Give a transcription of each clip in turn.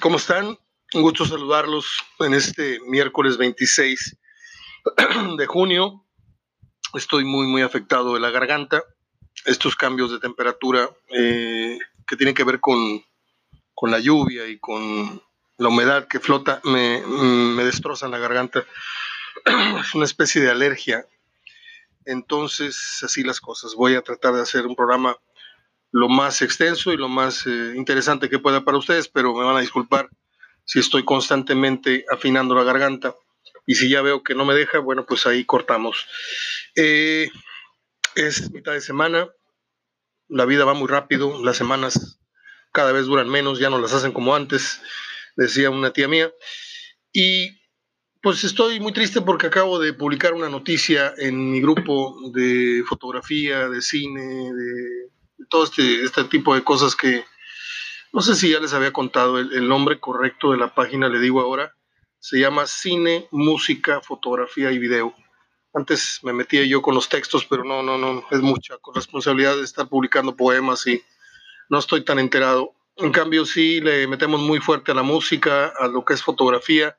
¿Cómo están? Un gusto saludarlos en este miércoles 26 de junio. Estoy muy, muy afectado de la garganta. Estos cambios de temperatura eh, que tienen que ver con, con, la lluvia y con la humedad que flota me, me destrozan la garganta. Es una especie de alergia. Entonces, así las cosas. Voy a tratar de hacer un programa lo más extenso y lo más eh, interesante que pueda para ustedes, pero me van a disculpar si estoy constantemente afinando la garganta. Y si ya veo que no me deja, bueno, pues ahí cortamos. Eh, es mitad de semana, la vida va muy rápido, las semanas cada vez duran menos, ya no las hacen como antes, decía una tía mía. Y pues estoy muy triste porque acabo de publicar una noticia en mi grupo de fotografía, de cine, de todo este, este tipo de cosas que no sé si ya les había contado el, nombre correcto de la página, le digo ahora, se llama Cine, Música, Fotografía y Video. Antes me metía yo con los textos, pero no, no, no, es mucha responsabilidad de estar publicando poemas y no estoy tan enterado. En cambio, sí le metemos muy fuerte a la música, a lo que es fotografía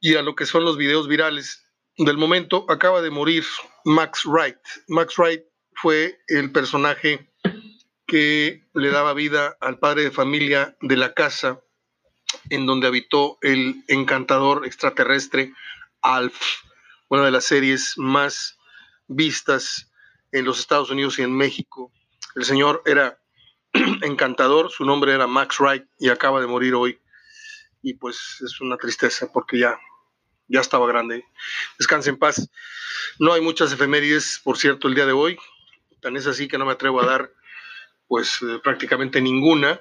y a lo que son los videos virales. Del momento acaba de morir Max Wright. Max Wright fue el personaje que le daba vida al padre de familia de la casa en donde habitó el encantador extraterrestre Alf, una de las series más vistas en los Estados Unidos y en México. El señor era encantador, su nombre era Max Wright y acaba de morir hoy. Y pues es una tristeza porque ya, ya estaba grande. Descanse en paz. No hay muchas efemérides, por cierto, el día de hoy. Tan es así que no me atrevo a dar pues eh, prácticamente ninguna.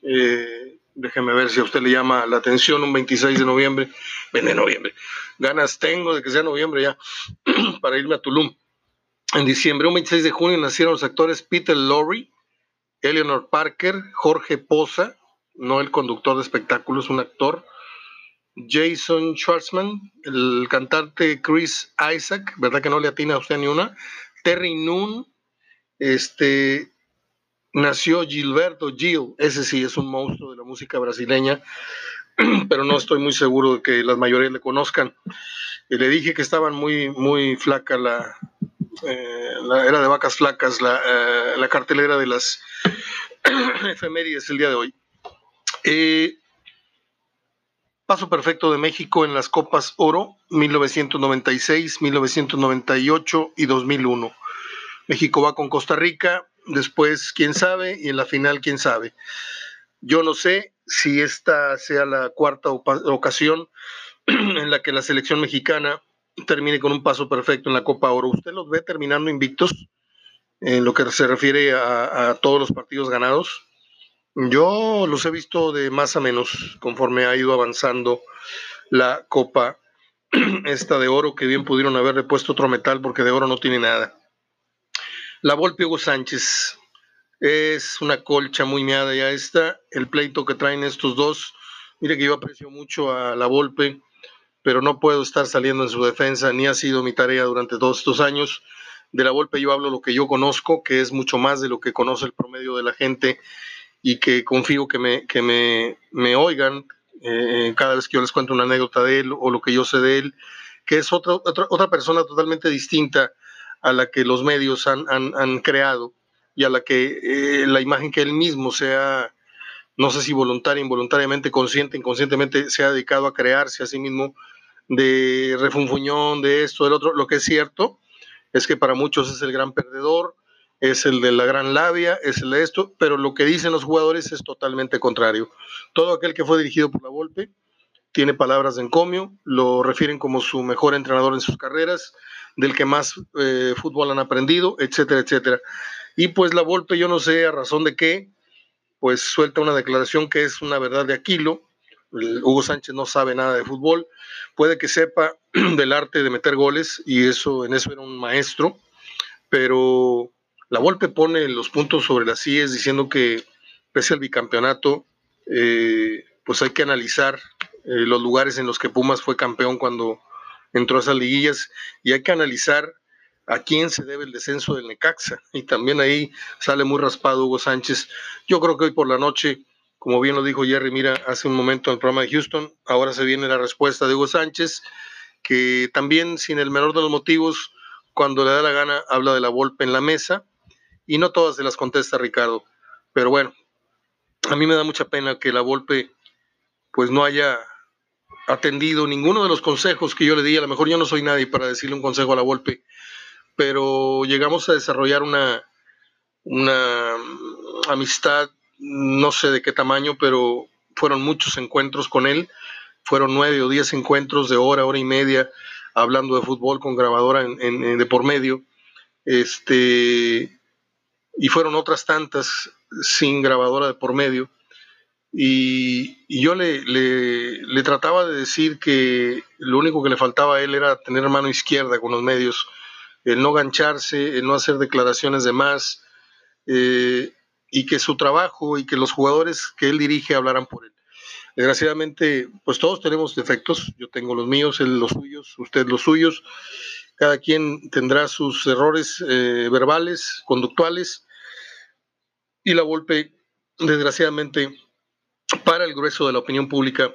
Eh, déjeme ver si a usted le llama la atención un 26 de noviembre, de noviembre. Ganas tengo de que sea noviembre ya para irme a Tulum. En diciembre, un 26 de junio, nacieron los actores Peter Lorre, Eleanor Parker, Jorge Poza, no el conductor de espectáculos, un actor, Jason Schwartzman, el cantante Chris Isaac, ¿verdad que no le atina a usted ni una? Terry Noon, este, nació Gilberto Gil, ese sí es un monstruo de la música brasileña, pero no estoy muy seguro de que las mayorías le conozcan. Y le dije que estaban muy, muy flaca la, eh, era de vacas flacas, la, eh, la cartelera de las efemérides el día de hoy. Eh, paso perfecto de México en las Copas Oro, 1996, 1998 y 2001. México va con Costa Rica, después quién sabe y en la final quién sabe. Yo no sé si esta sea la cuarta ocasión en la que la selección mexicana termine con un paso perfecto en la Copa Oro. ¿Usted los ve terminando invictos en lo que se refiere a, todos los partidos ganados? Yo los he visto de más a menos conforme ha ido avanzando la Copa esta de oro, que bien pudieron haberle puesto otro metal porque de oro no tiene nada. La Volpe Hugo Sánchez es una colcha muy meada ya esta. El pleito que traen estos dos. Mire que yo aprecio mucho a la Volpe, pero no puedo estar saliendo en su defensa, ni ha sido mi tarea durante todos estos años. De la Volpe yo hablo lo que yo conozco, que es mucho más de lo que conoce el promedio de la gente y que confío que me, que me, me oigan eh, cada vez que yo les cuento una anécdota de él o lo que yo sé de él, que es otra, otra, otra persona totalmente distinta a la que los medios han, creado y a la que eh, la imagen que él mismo sea, no sé si voluntaria, involuntariamente, consciente, inconscientemente, se ha dedicado a crearse a sí mismo de refunfuñón, de esto, del otro. Lo que es cierto es que para muchos es el gran perdedor, es el de la gran labia, es el de esto, pero lo que dicen los jugadores es totalmente contrario. Todo aquel que fue dirigido por la Volpe tiene palabras de encomio, lo refieren como su mejor entrenador en sus carreras, del que más eh, fútbol han aprendido, etcétera, etcétera. Y pues la Volpe, yo no sé a razón de qué, pues suelta una declaración que es una verdad de Aquilo. Hugo Sánchez no sabe nada de fútbol, puede que sepa del arte de meter goles y eso en eso era un maestro, pero la Volpe pone los puntos sobre las IES diciendo que pese al bicampeonato, eh, pues hay que analizar eh, los lugares en los que Pumas fue campeón cuando entró a esas liguillas y hay que analizar a quién se debe el descenso del Necaxa. Y también ahí sale muy raspado Hugo Sánchez. Yo creo que hoy por la noche Como bien lo dijo Jerry, mira, hace un momento en el programa de Houston, ahora se viene la respuesta de Hugo Sánchez, que también sin el menor de los motivos, cuando le da la gana, habla de la Volpe en la mesa, y no todas se las contesta Ricardo. Pero bueno, a mí me da mucha pena que la Volpe pues no haya atendido ninguno de los consejos que yo le di. A lo mejor yo no soy nadie para decirle un consejo a la Volpe, pero llegamos a desarrollar una, una amistad, no sé de qué tamaño, pero fueron muchos encuentros con él. Fueron nueve o diez encuentros de hora, hora y media, hablando de fútbol con grabadora en, de por medio. Este, y fueron otras tantas sin grabadora de por medio. Y, yo le, le, trataba de decir que lo único que le faltaba a él era tener mano izquierda con los medios, el no gancharse, el no hacer declaraciones de más, eh, y que su trabajo y que los jugadores que él dirige hablaran por él. Desgraciadamente, pues todos tenemos defectos, yo tengo los míos, él los suyos, usted los suyos, cada quien tendrá sus errores eh, verbales, conductuales, y la golpe, desgraciadamente, para el grueso de la opinión pública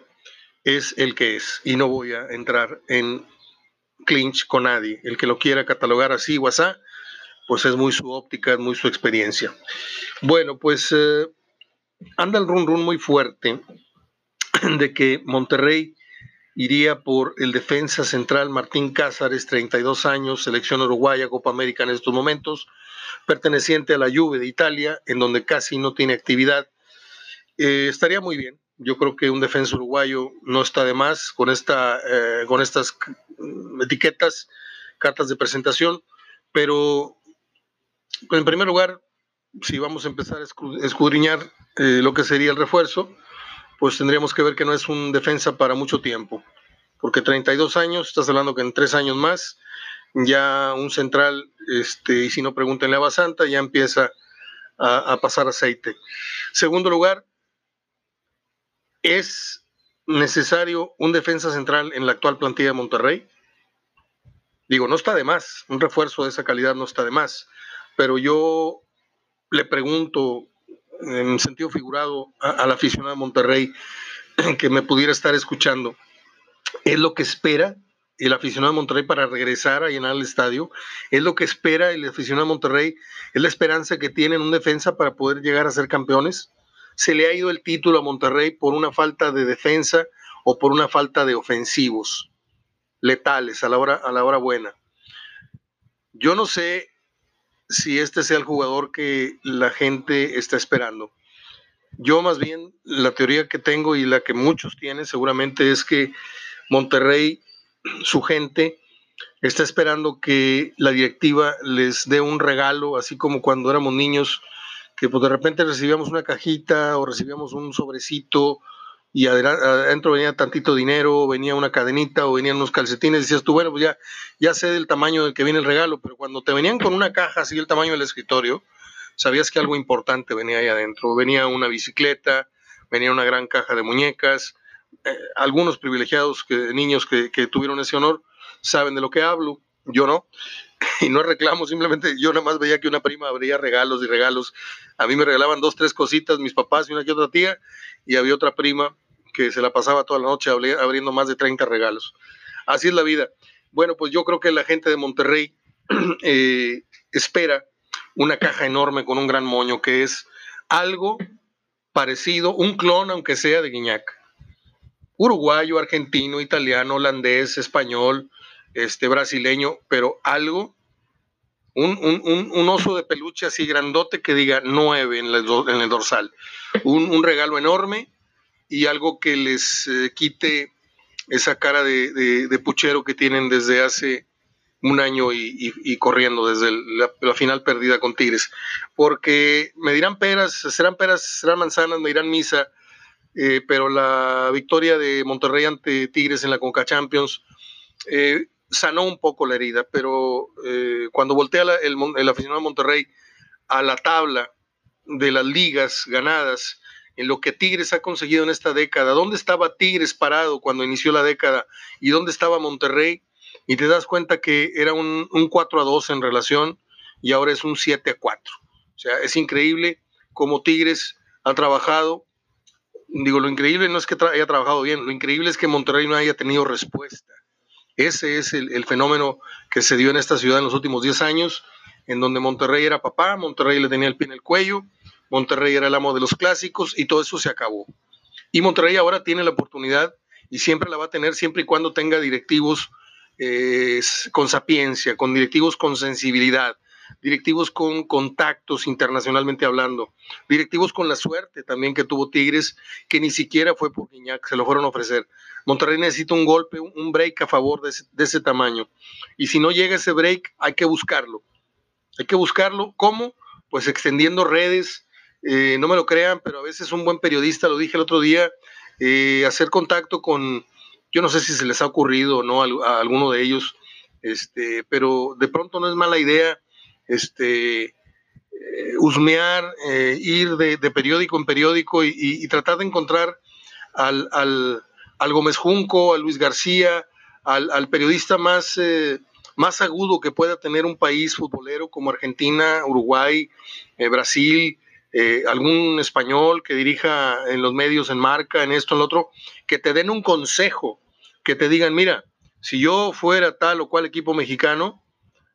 es el que es y no voy a entrar en clinch con nadie. El que lo quiera catalogar así o pues es muy su óptica, es muy su experiencia. Bueno, pues eh, anda el run run muy fuerte de que Monterrey iría por el defensa central Martín Cázares, 32 años, selección uruguaya, Copa América en estos momentos, perteneciente a la Juve de Italia, en donde casi no tiene actividad eh, estaría muy bien. Yo creo que un defensa uruguayo no está de más con, esta, eh, con estas etiquetas, cartas de presentación, pero en primer lugar, si vamos a empezar a escudriñar eh, lo que sería el refuerzo, pues tendríamos que ver que no es un defensa para mucho tiempo, porque 32 años, estás hablando que en tres años más, ya un central, este, y si no pregúntenle a Basanta, ya empieza a, a pasar aceite. Segundo lugar, ¿Es necesario un defensa central en la actual plantilla de Monterrey? Digo, no está de más, un refuerzo de esa calidad no está de más, pero yo le pregunto en sentido figurado al aficionado de Monterrey que me pudiera estar escuchando, ¿es lo que espera el aficionado de Monterrey para regresar a llenar el estadio? ¿Es lo que espera el aficionado de Monterrey? ¿Es la esperanza que tiene en un defensa para poder llegar a ser campeones? Se le ha ido el título a Monterrey por una falta de defensa o por una falta de ofensivos letales a la hora, a la hora buena. Yo no sé si este sea el jugador que la gente está esperando. Yo más bien la teoría que tengo y la que muchos tienen seguramente es que Monterrey, su gente, está esperando que la directiva les dé un regalo, así como cuando éramos niños que pues de repente recibíamos una cajita o recibíamos un sobrecito y adentro venía tantito dinero, venía una cadenita o venían unos calcetines, decías tú, bueno, pues ya, ya sé del tamaño del que viene el regalo, pero cuando te venían con una caja así el tamaño del escritorio, sabías que algo importante venía ahí adentro. Venía una bicicleta, venía una gran caja de muñecas. Eh, algunos privilegiados que, niños que, que tuvieron ese honor saben de lo que hablo, yo no y no reclamo, simplemente yo nada más veía que una prima abría regalos y regalos. A mí me regalaban dos, tres cositas, mis papás y una que otra tía, y había otra prima que se la pasaba toda la noche abriendo más de 30 regalos. Así es la vida. Bueno, pues yo creo que la gente de Monterrey eh, espera una caja enorme con un gran moño, que es algo parecido, un clon, aunque sea de Guiñac. Uruguayo, argentino, italiano, holandés, español, este, brasileño, pero algo, un, oso de peluche así grandote que diga nueve en, en el dorsal, un, regalo enorme y algo que les eh, quite esa cara de, puchero que tienen desde hace un año y, corriendo desde la, final perdida con Tigres. Porque me dirán peras, serán peras, serán manzanas, me dirán misa, eh, pero la victoria de Monterrey ante Tigres en la Conca Champions eh, sanó un poco la herida, pero eh, cuando voltea el, el, aficionado de Monterrey a la tabla de las ligas ganadas, en lo que Tigres ha conseguido en esta década, ¿dónde estaba Tigres parado cuando inició la década y dónde estaba Monterrey? Y te das cuenta que era un, un 4 a 2 en relación y ahora es un 7 a 4. O sea, es increíble cómo Tigres ha trabajado digo, lo increíble no es que haya trabajado bien, lo increíble es que Monterrey no haya tenido respuesta. Ese es el, fenómeno que se dio en esta ciudad en los últimos 10 años, en donde Monterrey era papá, Monterrey le tenía el pie en el cuello, Monterrey era el amo de los clásicos y todo eso se acabó. Y Monterrey ahora tiene la oportunidad y siempre la va a tener siempre y cuando tenga directivos eh, con sapiencia, con directivos con sensibilidad, directivos con contactos internacionalmente hablando, directivos con la suerte también que tuvo Tigres, que ni siquiera fue por Guiñac, se lo fueron a ofrecer. Monterrey necesita un golpe, un break a favor de ese, tamaño. Y si no llega ese break, hay que buscarlo. Hay que buscarlo. ¿Cómo? Pues extendiendo redes. Eh, no me lo crean, pero a veces un buen periodista, lo dije el otro día, eh, hacer contacto con, yo no sé si se les ha ocurrido o no a, alguno de ellos, este, pero de pronto no es mala idea este, eh, husmear, eh, ir de, periódico en periódico y, tratar de encontrar al, al, Gómez Junco, a Luis García, al, periodista más, eh, más agudo que pueda tener un país futbolero como Argentina, Uruguay, Brasil, algún español que dirija en los medios, en marca, en esto, en lo otro, que te den un consejo, que te digan, mira, si yo fuera tal o cual equipo mexicano,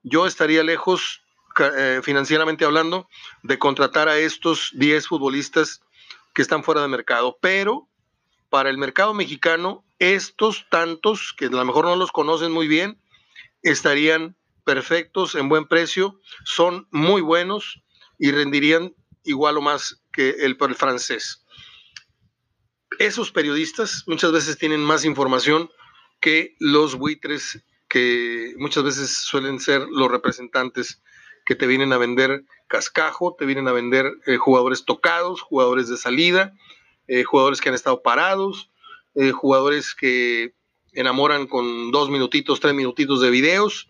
yo estaría lejos eh, financieramente hablando, de contratar a estos 10 futbolistas que están fuera de mercado. Pero para el mercado mexicano, estos tantos, que a lo mejor no los conocen muy bien, estarían perfectos, en buen precio, son muy buenos y rendirían igual o más que el, el francés. Esos periodistas muchas veces tienen más información que los buitres que muchas veces suelen ser los representantes que te vienen a vender cascajo, te vienen a vender eh, jugadores tocados, jugadores de salida, eh, jugadores que han estado parados, eh, jugadores que enamoran con dos minutitos, tres minutitos de videos,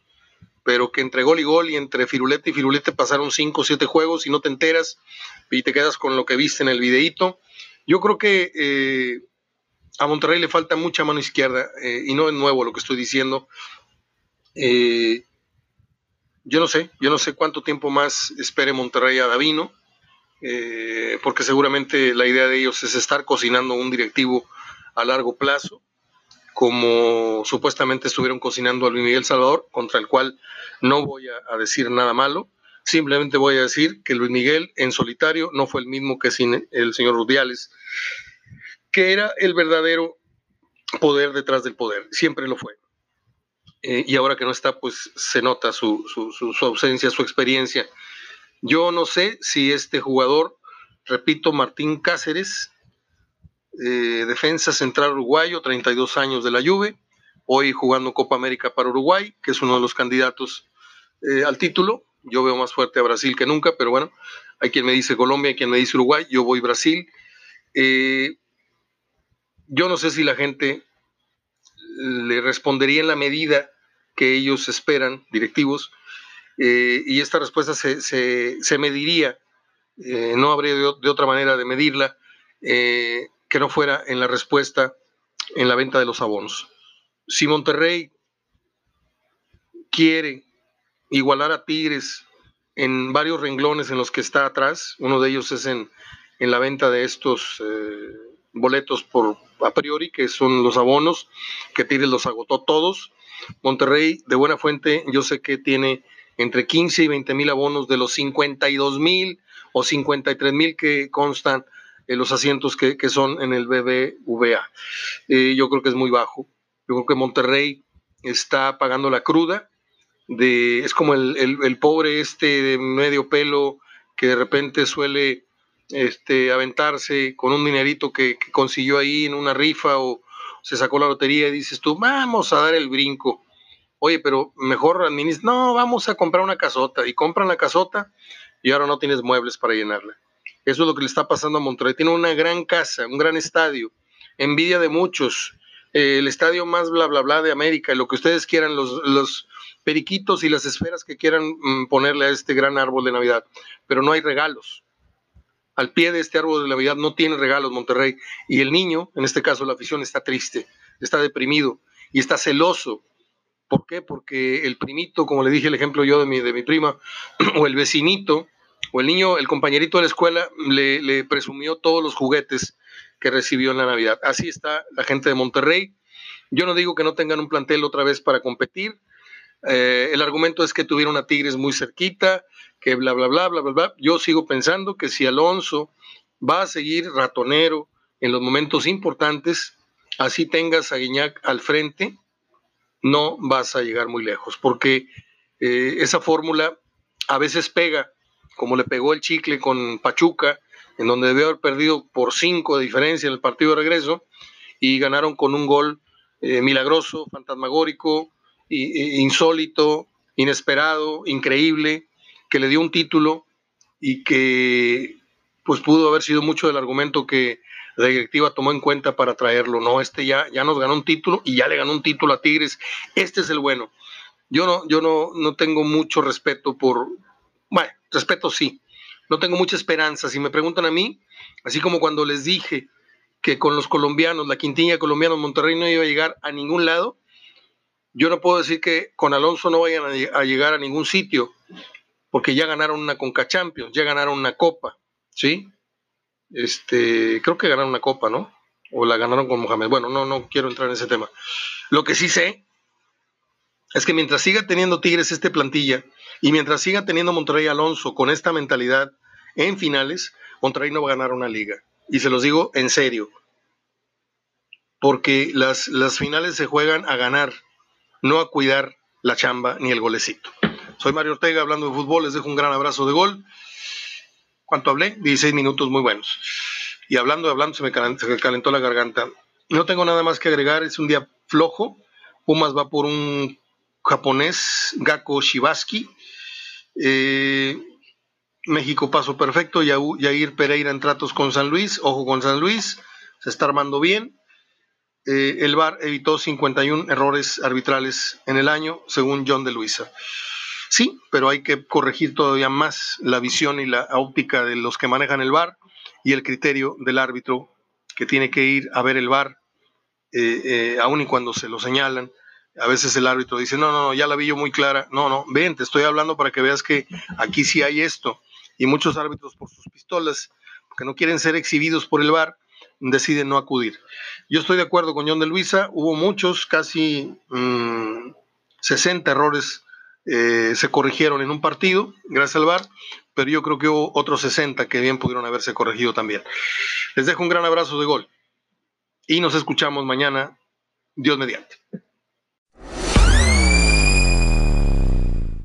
pero que entre gol y gol y entre firulete y firulete pasaron cinco o siete juegos y no te enteras y te quedas con lo que viste en el videíto. Yo creo que a Monterrey le falta mucha mano izquierda y no es nuevo lo que estoy diciendo. Eh, yo no sé, yo no sé cuánto tiempo más espere Monterrey a Davino, eh, porque seguramente la idea de ellos es estar cocinando un directivo a largo plazo, como supuestamente estuvieron cocinando a Luis Miguel Salvador, contra el cual no voy a, decir nada malo, simplemente voy a decir que Luis Miguel en solitario no fue el mismo que sin el señor Rudiales, que era el verdadero poder detrás del poder, siempre lo fue. Eh, y ahora que no está, pues se nota su, ausencia, su experiencia. Yo no sé si este jugador, repito, Martín Cáceres, eh, defensa central uruguayo, 32 años de la Juve, hoy jugando Copa América para Uruguay, que es uno de los candidatos eh, al título. Yo veo más fuerte a Brasil que nunca, pero bueno, hay quien me dice Colombia, hay quien me dice Uruguay, yo voy Brasil. yo no sé si la gente le respondería en la medida que ellos esperan, directivos, eh, y esta respuesta se, mediría, eh, no habría de, otra manera de medirla, eh, que no fuera en la respuesta en la venta de los abonos. Si Monterrey quiere igualar a Tigres en varios renglones en los que está atrás, uno de ellos es en, en la venta de estos boletos por a priori, que son los abonos, que Tigres los agotó todos. Monterrey, de buena fuente, yo sé que tiene entre 15 y 20 mil abonos de los 52 mil o 53 mil que constan en los asientos que, son en el BBVA. Eh, yo creo que es muy bajo. Yo creo que Monterrey está pagando la cruda. Es como el, pobre este de medio pelo que de repente suele este, aventarse con un dinerito que, consiguió ahí en una rifa o se sacó la lotería y dices tú, vamos a dar el brinco. Oye, pero mejor administra, no, vamos a comprar una casota y compran la casota y ahora no tienes muebles para llenarla. Eso es lo que le está pasando a Monterrey. Tiene una gran casa, un gran estadio, envidia de muchos, eh, el estadio más bla bla bla de América, lo que ustedes quieran, los, los periquitos y las esferas que quieran mm, ponerle a este gran árbol de Navidad, pero no hay regalos al pie de este árbol de Navidad no tiene regalos Monterrey. Y el niño, en este caso la afición, está triste, está deprimido y está celoso. ¿Por qué? Porque el primito, como le dije el ejemplo yo de mi, de mi prima, o el vecinito, o el niño, el compañerito de la escuela, le, presumió todos los juguetes que recibió en la Navidad. Así está la gente de Monterrey. Yo no digo que no tengan un plantel otra vez para competir. Eh, el argumento es que tuvieron a Tigres muy cerquita, que bla, bla, bla, bla, bla, bla. Yo sigo pensando que si Alonso va a seguir ratonero en los momentos importantes, así tengas a Guiñac al frente, no vas a llegar muy lejos, porque eh, esa fórmula a veces pega, como le pegó el chicle con Pachuca, en donde debió haber perdido por cinco de diferencia en el partido de regreso, y ganaron con un gol eh, milagroso, fantasmagórico, insólito, inesperado, increíble, que le dio un título y que pues pudo haber sido mucho del argumento que la directiva tomó en cuenta para traerlo. No, este ya, ya nos ganó un título y ya le ganó un título a Tigres. Este es el bueno. Yo no, yo no, no tengo mucho respeto por, bueno, respeto sí. No tengo mucha esperanza. Si me preguntan a mí, así como cuando les dije que con los colombianos, la quintiña colombiana Monterrey no iba a llegar a ningún lado, yo no puedo decir que con Alonso no vayan a llegar a ningún sitio, porque ya ganaron una Conca Champions, ya ganaron una Copa, ¿sí? Este, creo que ganaron una copa, ¿no? O la ganaron con Mohamed. Bueno, no, no quiero entrar en ese tema. Lo que sí sé es que mientras siga teniendo Tigres este plantilla y mientras siga teniendo Monterrey Alonso con esta mentalidad en finales, Monterrey no va a ganar una liga. Y se los digo en serio. Porque las, las finales se juegan a ganar, no a cuidar la chamba ni el golecito. Soy Mario Ortega hablando de fútbol, les dejo un gran abrazo de gol. ¿Cuánto hablé? 16 minutos muy buenos. Y hablando, hablando, se me, calentó, la garganta. No tengo nada más que agregar, es un día flojo. Pumas va por un japonés, Gako Shibaski. Eh, México paso perfecto, Yair Pereira en tratos con San Luis, ojo con San Luis, se está armando bien. Eh, el VAR evitó 51 errores arbitrales en el año, según John de Luisa. Sí, pero hay que corregir todavía más la visión y la óptica de los que manejan el VAR y el criterio del árbitro que tiene que ir a ver el VAR, eh, eh, aun y cuando se lo señalan. A veces el árbitro dice, no, no, no, ya la vi yo muy clara. No, no, ven, te estoy hablando para que veas que aquí sí hay esto. Y muchos árbitros por sus pistolas, que no quieren ser exhibidos por el VAR, deciden no acudir. Yo estoy de acuerdo con John de Luisa, hubo muchos, casi 60 mm, errores eh, se corrigieron en un partido, gracias al VAR, pero yo creo que hubo otros 60 que bien pudieron haberse corregido también. Les dejo un gran abrazo de gol y nos escuchamos mañana, Dios mediante.